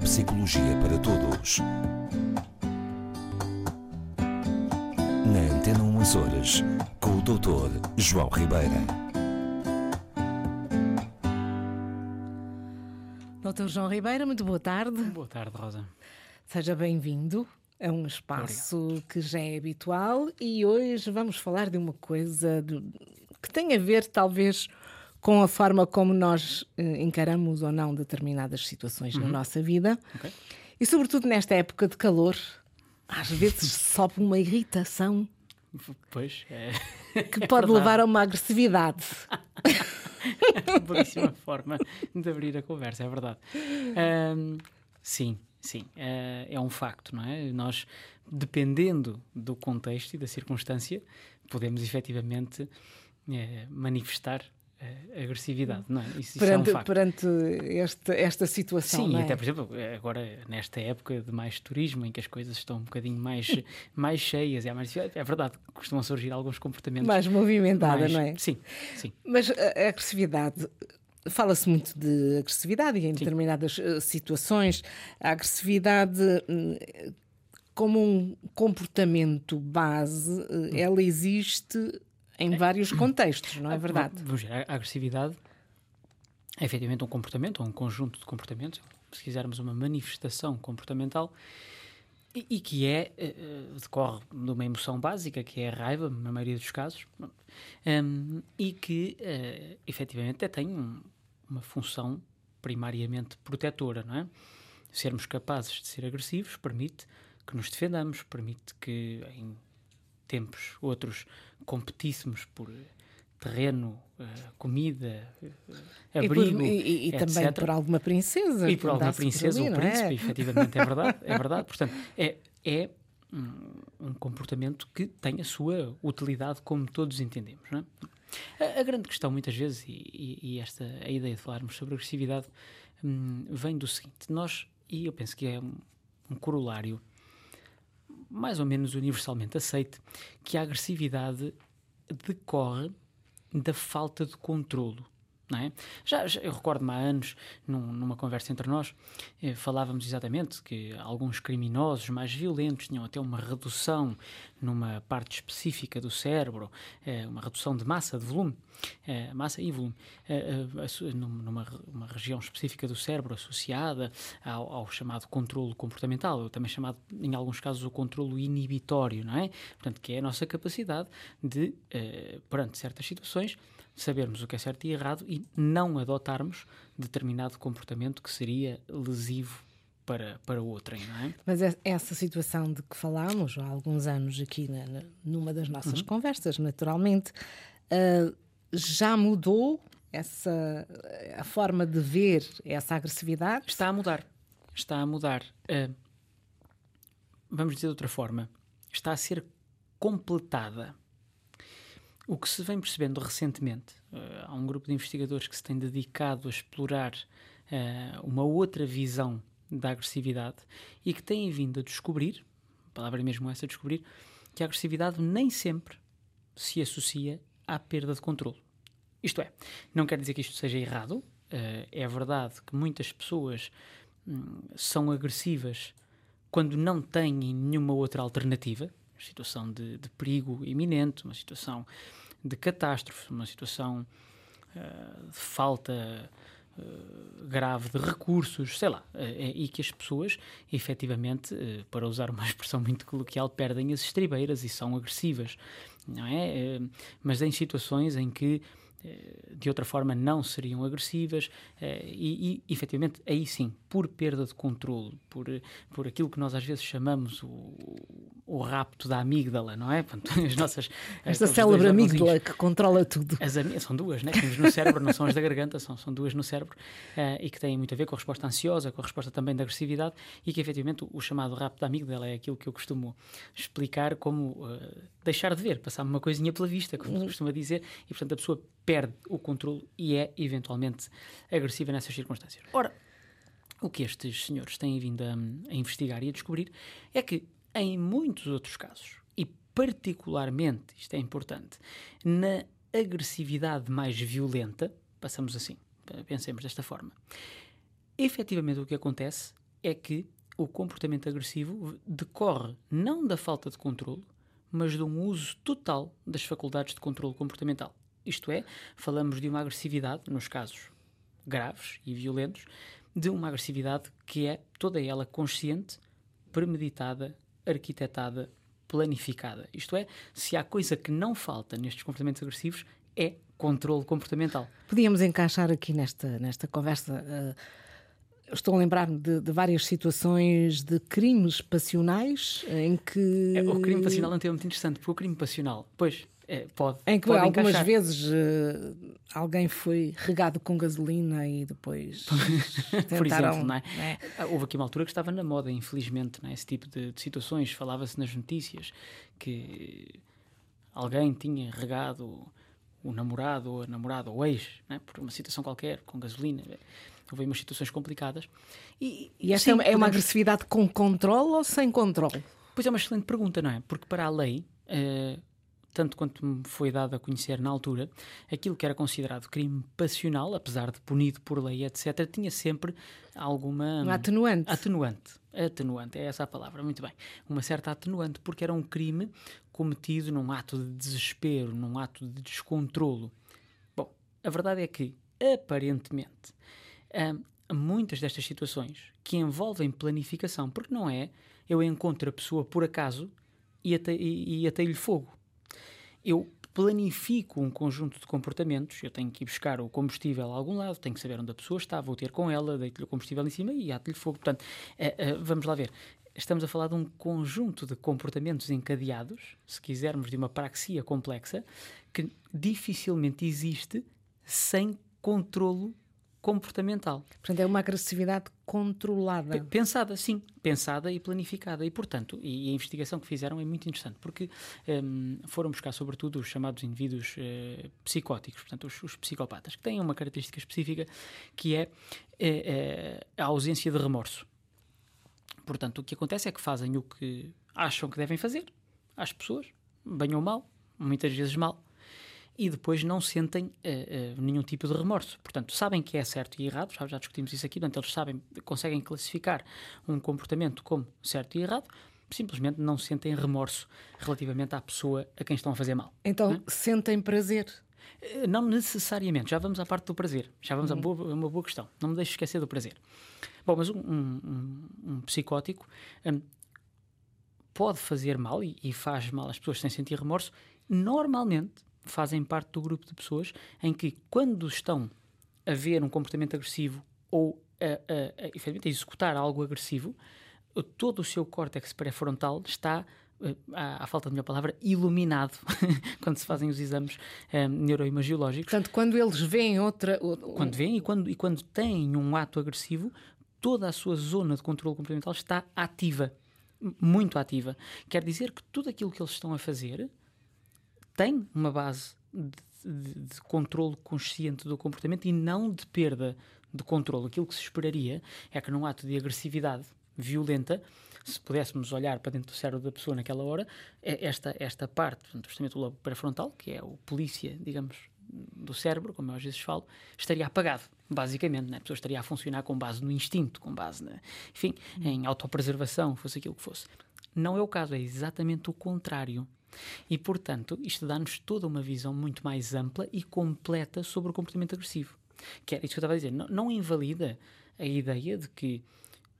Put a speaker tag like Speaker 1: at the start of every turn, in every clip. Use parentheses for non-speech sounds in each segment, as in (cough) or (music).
Speaker 1: Neuropsicologia para Todos. Na Antena 1 Açores, com o Dr. João Ribeira.
Speaker 2: Dr. João Ribeira, muito boa tarde.
Speaker 3: Boa tarde, Rosa.
Speaker 2: Seja bem-vindo a um espaço Obrigado. que já é habitual e hoje vamos falar de uma coisa de, que tem a ver, talvez, com a forma como nós eh, encaramos ou não determinadas situações uhum. na nossa vida. Okay. E, sobretudo, nesta época de calor, às vezes (laughs) sobe uma irritação.
Speaker 3: Pois, é.
Speaker 2: Que é pode verdade. levar a uma agressividade. (laughs)
Speaker 3: Belíssima forma de abrir a conversa, é verdade. Um, sim, sim, é, é um facto, não é? Nós, dependendo do contexto e da circunstância, podemos efetivamente é, manifestar agressividade, não é?
Speaker 2: Isso, perante, isso é um perante esta, esta situação.
Speaker 3: Sim,
Speaker 2: é?
Speaker 3: até por exemplo, agora nesta época de mais turismo, em que as coisas estão um bocadinho mais, (laughs) mais cheias, é, mais, é verdade, costumam surgir alguns comportamentos
Speaker 2: mais movimentada, mais, não é?
Speaker 3: Sim, sim.
Speaker 2: Mas a agressividade. Fala-se muito de agressividade e em sim. determinadas uh, situações a agressividade uh, como um comportamento base, uh, ela existe em vários contextos, não é verdade?
Speaker 3: A agressividade é efetivamente um comportamento, ou um conjunto de comportamentos, se quisermos uma manifestação comportamental, e, e que é, uh, decorre de uma emoção básica, que é a raiva, na maioria dos casos, um, e que uh, efetivamente tem um, uma função primariamente protetora, não é? Sermos capazes de ser agressivos permite que nos defendamos, permite que em tempos outros competíssemos por terreno, uh, comida, abrigo,
Speaker 2: e, por, e, e também por alguma princesa.
Speaker 3: E por alguma princesa ou príncipe, é? efetivamente, é verdade, (laughs) é verdade. Portanto, é, é um, comportamento que tem a sua utilidade, como todos entendemos. Não é? a, a, grande questão, muitas vezes, e, e, esta a ideia de falarmos sobre agressividade, um, vem do seguinte: nós, e eu penso que é um, um corolário mais ou menos universalmente aceite que a agressividade decorre da falta de controlo. É? Já, já, eu recordo-me há anos, num, numa conversa entre nós, eh, falávamos exatamente que alguns criminosos mais violentos tinham até uma redução numa parte específica do cérebro, eh, uma redução de massa, de volume, eh, massa e volume, eh, eh, numa uma região específica do cérebro associada ao, ao, chamado controlo comportamental, ou também chamado, em alguns casos, o controlo inibitório, não é? Portanto, que é a nossa capacidade de, eh, perante certas situações, sabermos o que é certo e errado e não adotarmos determinado comportamento que seria lesivo para, para outrem, não é?
Speaker 2: Mas essa situação de que falámos há alguns anos aqui na, numa das nossas uhum. conversas, naturalmente, uh, já mudou essa a forma de ver essa agressividade?
Speaker 3: Está a mudar. Está a mudar. Uh, vamos dizer de outra forma. Está a ser completada o que se vem percebendo recentemente, uh, há um grupo de investigadores que se tem dedicado a explorar uh, uma outra visão da agressividade e que têm vindo a descobrir, a palavra é mesmo essa, descobrir, que a agressividade nem sempre se associa à perda de controle. Isto é, não quer dizer que isto seja errado, uh, é verdade que muitas pessoas hum, são agressivas quando não têm nenhuma outra alternativa, situação de, de perigo iminente, uma situação de catástrofe, uma situação uh, de falta uh, grave de recursos, sei lá, uh, e que as pessoas, efetivamente, para usar uma (laughs) expressão muito coloquial, perdem as estribeiras e são agressivas, não é? mas em situações em que de outra forma não seriam agressivas e, e efetivamente aí sim por perda de controle por, por aquilo que nós às vezes chamamos o, o rapto da amígdala, não é? (laughs)
Speaker 2: as nossas, Esta célebre amígdala que controla tudo.
Speaker 3: As, são duas, né? temos no cérebro, não são as da garganta, são, são duas no cérebro uh, e que têm muito a ver com a resposta ansiosa, com a resposta também da agressividade e que efetivamente o, o chamado rapto da amígdala é aquilo que eu costumo explicar como uh, deixar de ver, passar uma coisinha pela vista, como se uhum. costuma dizer, e portanto a pessoa perde o controle e é eventualmente agressiva nessas circunstâncias. Ora, o que estes senhores têm vindo a, a investigar e a descobrir é que em muitos outros casos, e particularmente, isto é importante, na agressividade mais violenta, passamos assim, pensemos desta forma, efetivamente o que acontece é que o comportamento agressivo decorre não da falta de controle, mas de um uso total das faculdades de controle comportamental. Isto é, falamos de uma agressividade, nos casos graves e violentos, de uma agressividade que é toda ela consciente, premeditada, arquitetada, planificada. Isto é, se há coisa que não falta nestes comportamentos agressivos, é controle comportamental.
Speaker 2: Podíamos encaixar aqui nesta, nesta conversa. Uh, estou a lembrar-me de, de, várias situações de crimes passionais em que.
Speaker 3: É, o crime passional é muito interessante, porque o crime passional, pois, é, pode.
Speaker 2: Em que
Speaker 3: pode
Speaker 2: algumas
Speaker 3: encaixar.
Speaker 2: vezes uh, alguém foi regado com gasolina e depois. (laughs)
Speaker 3: Por
Speaker 2: tentaram,
Speaker 3: exemplo, não é? é? Houve aqui uma altura que estava na moda, infelizmente, não é? esse tipo de, de situações. Falava-se nas notícias que alguém tinha regado o namorado ou a namorada ou ex, é? por uma situação qualquer, com gasolina. Houve umas situações complicadas.
Speaker 2: E, e esta sim, é, uma, podemos... é uma agressividade com controle ou sem controle?
Speaker 3: Pois é uma excelente pergunta, não é? Porque para a lei, uh, tanto quanto me foi dado a conhecer na altura, aquilo que era considerado crime passional, apesar de punido por lei, etc., tinha sempre alguma.
Speaker 2: Um atenuante.
Speaker 3: Atenuante. Atenuante, é essa a palavra, muito bem. Uma certa atenuante, porque era um crime cometido num ato de desespero, num ato de descontrolo. Bom, a verdade é que, aparentemente, hum, muitas destas situações que envolvem planificação, porque não é eu encontro a pessoa por acaso e atei-lhe fogo. Eu planifico um conjunto de comportamentos, eu tenho que ir buscar o combustível a algum lado, tenho que saber onde a pessoa está, vou ter com ela, deito-lhe o combustível em cima e ato-lhe fogo. Portanto, uh, uh, vamos lá ver estamos a falar de um conjunto de comportamentos encadeados, se quisermos, de uma praxia complexa, que dificilmente existe sem controlo comportamental.
Speaker 2: Portanto, é uma agressividade controlada.
Speaker 3: Pensada, sim. Pensada e planificada. E, portanto, e a investigação que fizeram é muito interessante, porque um, foram buscar, sobretudo, os chamados indivíduos uh, psicóticos, portanto, os, os, psicopatas, que têm uma característica específica que é, é, é a ausência de remorso. Portanto, o que acontece é que fazem o que acham que devem fazer às pessoas, bem ou mal, muitas vezes mal, e depois não sentem uh, uh, nenhum tipo de remorso. Portanto, sabem que é certo e errado, já, já discutimos isso aqui, portanto, eles sabem, conseguem classificar um comportamento como certo e errado, simplesmente não sentem remorso relativamente à pessoa a quem estão a fazer mal.
Speaker 2: Então, é? sentem prazer?
Speaker 3: Eh, não necessariamente, já vamos à parte do prazer, já vamos uhum. a boa, uma boa questão, não me deixe esquecer do prazer. Bom, mas um, um, um psicótico um, pode fazer mal e, e, faz mal às pessoas sem sentir remorso. Normalmente fazem parte do grupo de pessoas em que, quando estão a ver um comportamento agressivo ou a, a, a, a executar algo agressivo, todo o seu córtex pré-frontal está à, à, falta de melhor palavra, iluminado (laughs) quando se fazem os exames um, neuroimagiológicos.
Speaker 2: Portanto, quando eles veem outra.
Speaker 3: Quando veem e quando, e quando têm um ato agressivo, toda a sua zona de controle comportamental está ativa, muito ativa. Quer dizer que tudo aquilo que eles estão a fazer tem uma base de, de, de controle consciente do comportamento e não de perda de controle. Aquilo que se esperaria é que num ato de agressividade violenta, se pudéssemos olhar para dentro do cérebro da pessoa naquela hora, é esta, esta parte, justamente o lobo pré-frontal, que é o polícia, digamos, do cérebro, como eu às vezes falo, estaria apagado, basicamente. Né? A pessoa estaria a funcionar com base no instinto, com base, na, enfim, hum. em autopreservação, fosse aquilo que fosse. Não é o caso, é exatamente o contrário. E, portanto, isto dá-nos toda uma visão muito mais ampla e completa sobre o comportamento agressivo. Que era isso que eu estava a dizer. Não, não invalida a ideia de que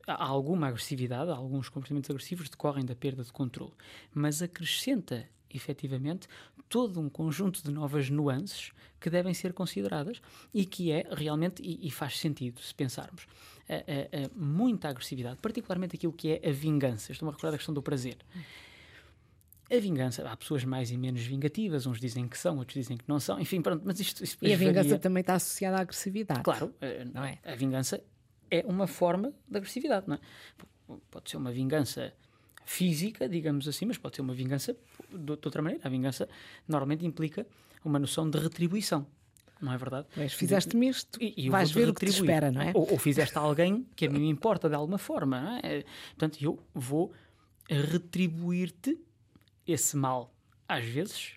Speaker 3: há alguma agressividade, alguns comportamentos agressivos decorrem da perda de controle, mas acrescenta efetivamente todo um conjunto de novas nuances que devem ser consideradas e que é realmente, e, e faz sentido se pensarmos, a, a, a muita agressividade, particularmente aquilo que é a vingança. Estou-me a recordar da questão do prazer. A vingança, há pessoas mais e menos vingativas, uns dizem que são, outros dizem que não são, enfim, pronto, mas isto. isto
Speaker 2: e a vingança varia. também está associada à agressividade.
Speaker 3: Claro, eh, não é? A vingança é uma forma de agressividade, não é? Pode ser uma vingança física, digamos assim, mas pode ser uma vingança de, outra maneira. A vingança normalmente implica uma noção de retribuição. Não é verdade?
Speaker 2: Mas fizeste-me isto, e, e vais ver o que te espera, não é?
Speaker 3: Ou, ou fizeste a alguém que a mim me importa de alguma forma, não é? Portanto, eu vou retribuir-te esse mal, às vezes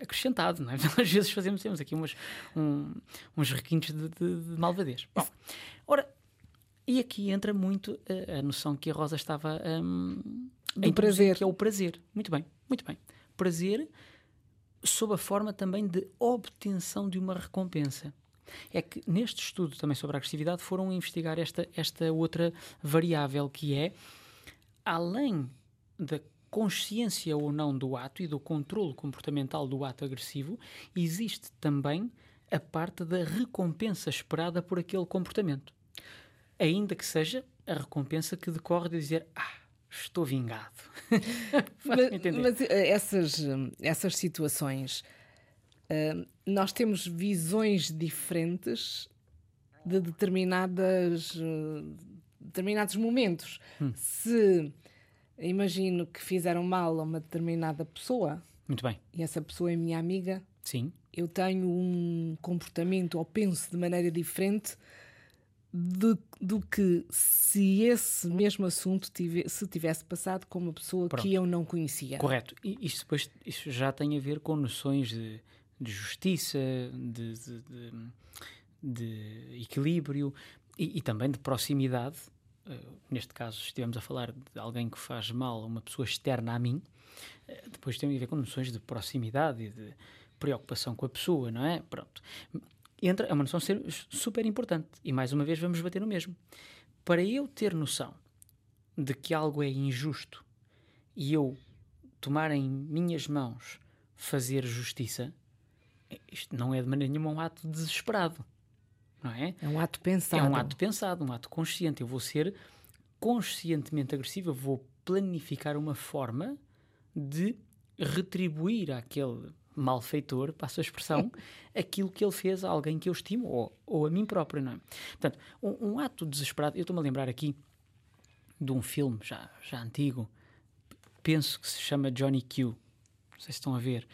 Speaker 3: acrescentado, não é? (laughs) Às vezes fazemos temos aqui umas, um, uns requintes de, de, de malvadez. Bom, ora, E aqui entra muito a, a noção que a Rosa estava um,
Speaker 2: Do prazer.
Speaker 3: que é o prazer. Muito bem, muito bem. Prazer sob a forma também de obtenção de uma recompensa. É que neste estudo também sobre a agressividade foram investigar esta, esta outra variável que é, além da consciência ou não do ato e do controle comportamental do ato agressivo, existe também a parte da recompensa esperada por aquele comportamento. Ainda que seja a recompensa que decorre de dizer ah, estou vingado. (laughs)
Speaker 2: Mas, mas, eh, essas, hum, essas situações, hum, nós temos visões diferentes de determinadas, hum, determinados momentos.
Speaker 3: Hum.
Speaker 2: Se imagino que fizeram mal a uma determinada pessoa
Speaker 3: Muito bem.
Speaker 2: e essa pessoa é minha amiga,
Speaker 3: Sim,
Speaker 2: eu tenho um comportamento ou penso de maneira diferente de- do que se esse mesmo assunto tive- se tivesse passado com uma pessoa
Speaker 3: Pronto.
Speaker 2: que eu não conhecia.
Speaker 3: correto. E isto depois isto já tem a ver com noções de, de justiça, de, de- de- de equilíbrio e, e também de proximidade. Eh, neste caso, estivemos a falar de alguém que faz mal a uma pessoa externa a mim. Eh, depois tem a ver com noções de proximidade e de preocupação com a pessoa, não é? Pronto. Entra, é uma noção super importante. E mais uma vez vamos bater no mesmo. Para eu ter noção de que algo é injusto e eu tomar em minhas mãos fazer justiça, isto não é de maneira nenhuma um ato desesperado, não é?
Speaker 2: É um ato pensado.
Speaker 3: É um ato pensado, um ato consciente. Eu vou ser conscientemente agressivo, eu vou planificar uma forma de retribuir àquele malfeitor, passo a expressão, (laughs) aquilo que ele fez a alguém que eu estimo ou, ou a mim próprio, não é? Portanto, um, um ato desesperado, eu estou-me a lembrar aqui de um filme já, já antigo, penso que se chama Johnny Q, não sei se estão a ver,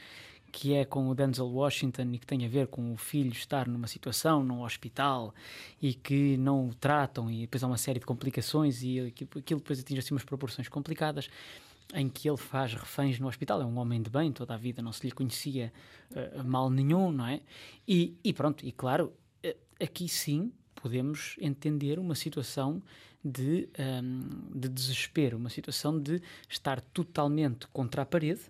Speaker 3: que é com o Denzel Washington e que tem a ver com o filho estar numa situação, num hospital e que não o tratam e depois há uma série de complicações e aquilo depois atinge assim umas proporções complicadas em que ele faz reféns no hospital, é um homem de bem, toda a vida não se lhe conhecia eh, mal nenhum, não é? E, e pronto, e claro, eh, aqui sim podemos entender uma situação de, ahm, de desespero, uma situação de estar totalmente contra a parede,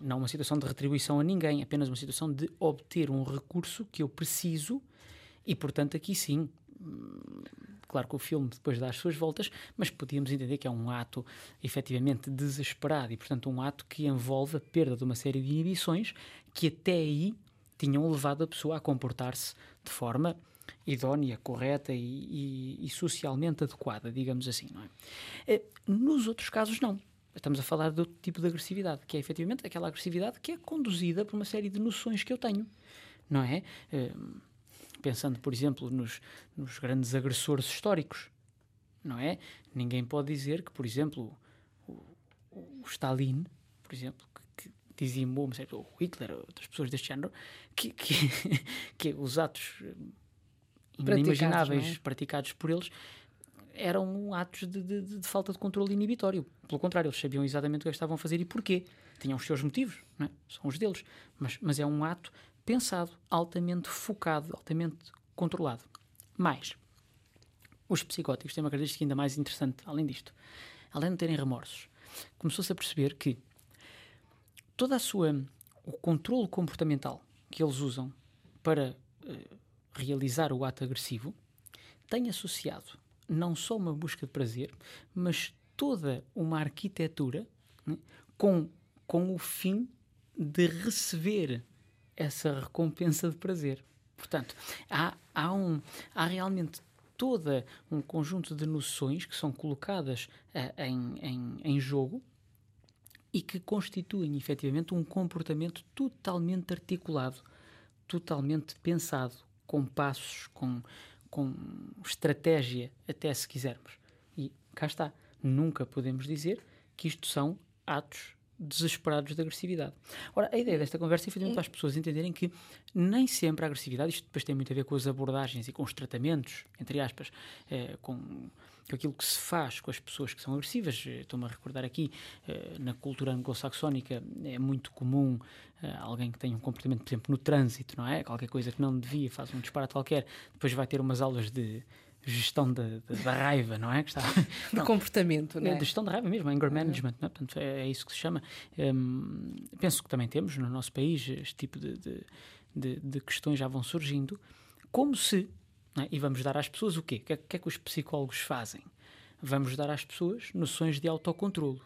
Speaker 3: não uma situação de retribuição a ninguém, apenas uma situação de obter um recurso que eu preciso e, portanto, aqui sim. hum, Claro que o filme depois dá as suas voltas, mas podíamos entender que é um ato efetivamente desesperado e, portanto, um ato que envolve a perda de uma série de inibições que até aí tinham levado a pessoa a comportar-se de forma idónea, correta e, e- e socialmente adequada, digamos assim, não é? Eh, Nos outros casos, não. Estamos a falar de outro tipo de agressividade, que é efetivamente aquela agressividade que é conduzida por uma série de noções que eu tenho, não é? Eh, Pensando, por exemplo, nos, nos grandes agressores históricos, não é? Ninguém pode dizer que, por exemplo, o, o Stalin, por exemplo, que, que dizimou, é, o Hitler, outras pessoas deste género, que, que, (laughs) que os atos
Speaker 2: Praticados,
Speaker 3: inimagináveis
Speaker 2: não é?
Speaker 3: praticados por eles eram atos de, de- de- falta de controle inibitório. Pelo contrário, eles sabiam exatamente o que estavam a fazer e porquê. Tinham os seus motivos, é? são os deles. Mas, mas é um ato pensado, altamente focado, altamente controlado. Mais, os psicóticos têm uma característica ainda mais interessante, além disto. Além de terem remorsos, começou-se a perceber que toda a sua o controle comportamental que eles usam para eh, realizar o ato agressivo tem associado não só uma busca de prazer, mas toda uma arquitetura né, com, com o fim de receber essa recompensa de prazer. Portanto, há, há, um, há realmente toda um conjunto de noções que são colocadas eh, em, em, em jogo e que constituem efetivamente um comportamento totalmente articulado, totalmente pensado, com passos, com, com estratégia, até se quisermos. E cá está, nunca podemos dizer que isto são atos desesperados de agressividade. Ora, a ideia desta conversa é efetivamente as pessoas entenderem que nem sempre a agressividade, isto depois tem muito a ver com as abordagens e com os tratamentos, entre aspas, eh, com, aquilo que se faz com as pessoas que são agressivas. Eh, Estou-me a recordar aqui, eh, na cultura anglo-saxónica é muito comum alguém que tenha um comportamento, por exemplo, no trânsito, não é? Qualquer coisa que não devia, faz um disparate qualquer, depois vai ter umas aulas de gestão da, raiva, não é? Que está, (laughs)
Speaker 2: de comportamento, não é?
Speaker 3: De gestão da raiva mesmo, anger management, não é? Portanto, é, é, isso que se chama. Um, penso que também temos no nosso país este tipo de, de, de, de questões já vão surgindo, como se, é? e vamos dar às pessoas o quê? O que, é, que é que os psicólogos fazem? Vamos dar às pessoas noções de autocontrolo.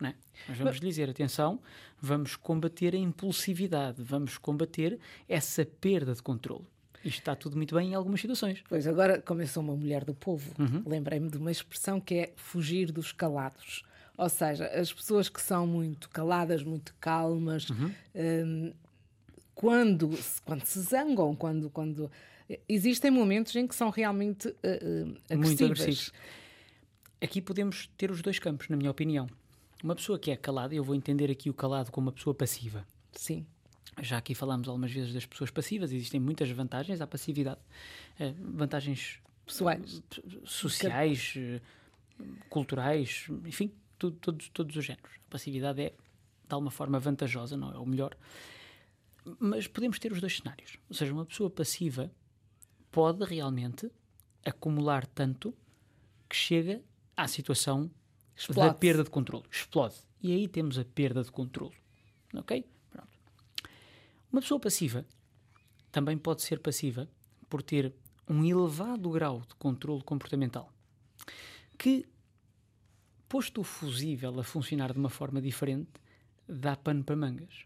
Speaker 3: Não é? Nós vamos dizer, atenção, vamos combater a impulsividade, vamos combater essa perda de controle. Isto está tudo muito bem em algumas situações.
Speaker 2: Pois, agora, como eu sou uma mulher do povo, uhum. lembrei-me de uma expressão que é fugir dos calados. Ou seja, as pessoas que são muito caladas, muito calmas, uhum. um, quando, quando se zangam, quando, quando. Existem momentos em que são realmente uh, uh, Muito agressivos.
Speaker 3: Aqui podemos ter os dois campos, na minha opinião. Uma pessoa que é calada, eu vou entender aqui o calado como uma pessoa passiva.
Speaker 2: Sim.
Speaker 3: Já aqui falámos algumas vezes das pessoas passivas, existem muitas vantagens à passividade. Uh, vantagens
Speaker 2: pessoais,
Speaker 3: sociais, que... culturais, enfim, tudo, todos, todos os géneros. A passividade é, de alguma forma, vantajosa, não é o melhor. Mas podemos ter os dois cenários. Ou seja, uma pessoa passiva pode realmente acumular tanto que chega à situação Explode. da perda de controle. Explode. E aí temos a perda de controle. Ok? Uma pessoa passiva também pode ser passiva por ter um elevado grau de controle comportamental que, posto o fusível a funcionar de uma forma diferente, dá pano para mangas.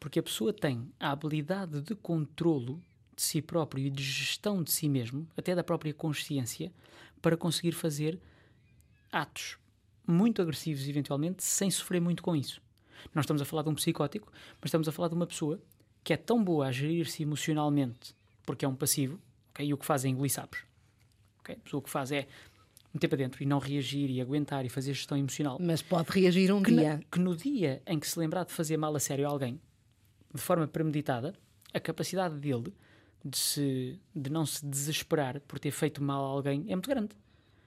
Speaker 3: Porque a pessoa tem a habilidade de controlo de si próprio e de gestão de si mesmo, até da própria consciência, para conseguir fazer atos muito agressivos, eventualmente, sem sofrer muito com isso. Nós estamos a falar de um psicótico, mas estamos a falar de uma pessoa que é tão boa a gerir-se emocionalmente, porque é um passivo, okay? e o que faz é engolir sapos. Okay? A pessoa que faz é meter para dentro e não reagir e aguentar e fazer gestão emocional.
Speaker 2: Mas pode reagir um
Speaker 3: que
Speaker 2: dia.
Speaker 3: Na, que no dia em que se lembrar de fazer mal a sério a alguém, de forma premeditada, a capacidade dele de, se, de não se desesperar por ter feito mal a alguém é muito grande.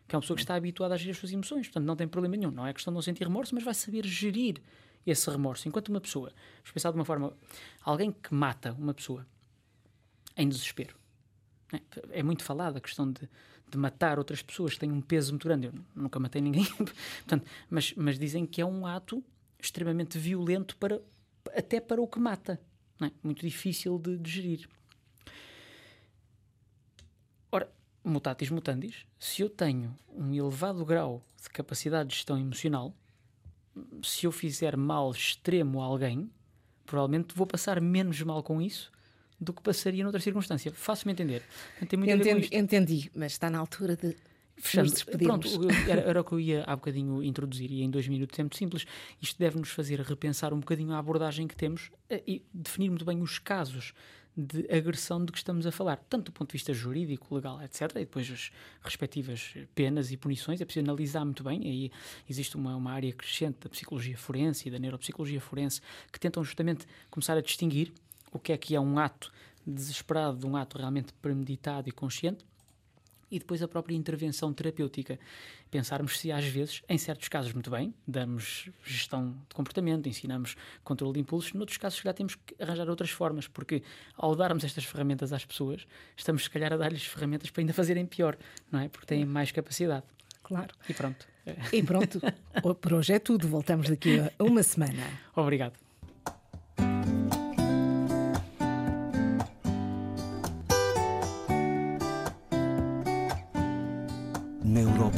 Speaker 3: Que é uma pessoa que está habituada a gerir as suas emoções, portanto não tem problema nenhum. Não é questão de não sentir remorso, mas vai saber gerir esse remorso. Enquanto uma pessoa, vamos pensar de uma forma, alguém que mata uma pessoa em desespero. É, é muito falada a questão de, de, matar outras pessoas que têm um peso muito grande. Eu nunca matei ninguém, (laughs) portanto, mas, mas dizem que é um ato extremamente violento para até para o que mata. É? Muito difícil de, de gerir. Ora, mutatis mutandis, se eu tenho um elevado grau de capacidade de gestão emocional, se eu fizer mal extremo a alguém, provavelmente vou passar menos mal com isso do que passaria noutra circunstância. Faço-me entender.
Speaker 2: Entendi, entendi, mas está na altura de Fechando.
Speaker 3: Pronto, era, (laughs) era, o que eu ia há bocadinho introduzir e em dois minutos é muito simples. Isto deve-nos fazer repensar um bocadinho a abordagem que temos eh, e definir muito bem os casos de agressão de que estamos a falar, tanto do ponto de vista jurídico, legal, etc., e depois as respectivas penas e punições, é preciso analisar muito bem, e aí existe uma, uma área crescente da psicologia forense e da neuropsicologia forense que tentam justamente começar a distinguir o que é que é um ato desesperado de um ato realmente premeditado e consciente e depois a própria intervenção terapêutica. Pensarmos se às vezes, em certos casos, muito bem, damos gestão de comportamento, ensinamos controle de impulsos, noutros casos, se calhar, temos que arranjar outras formas, porque ao darmos estas ferramentas às pessoas, estamos, se calhar, a dar-lhes ferramentas para ainda fazerem pior, não é? Porque têm mais capacidade.
Speaker 2: Claro.
Speaker 3: E pronto.
Speaker 2: E pronto. (laughs) Por hoje é tudo. Voltamos daqui a uma semana.
Speaker 3: Obrigado.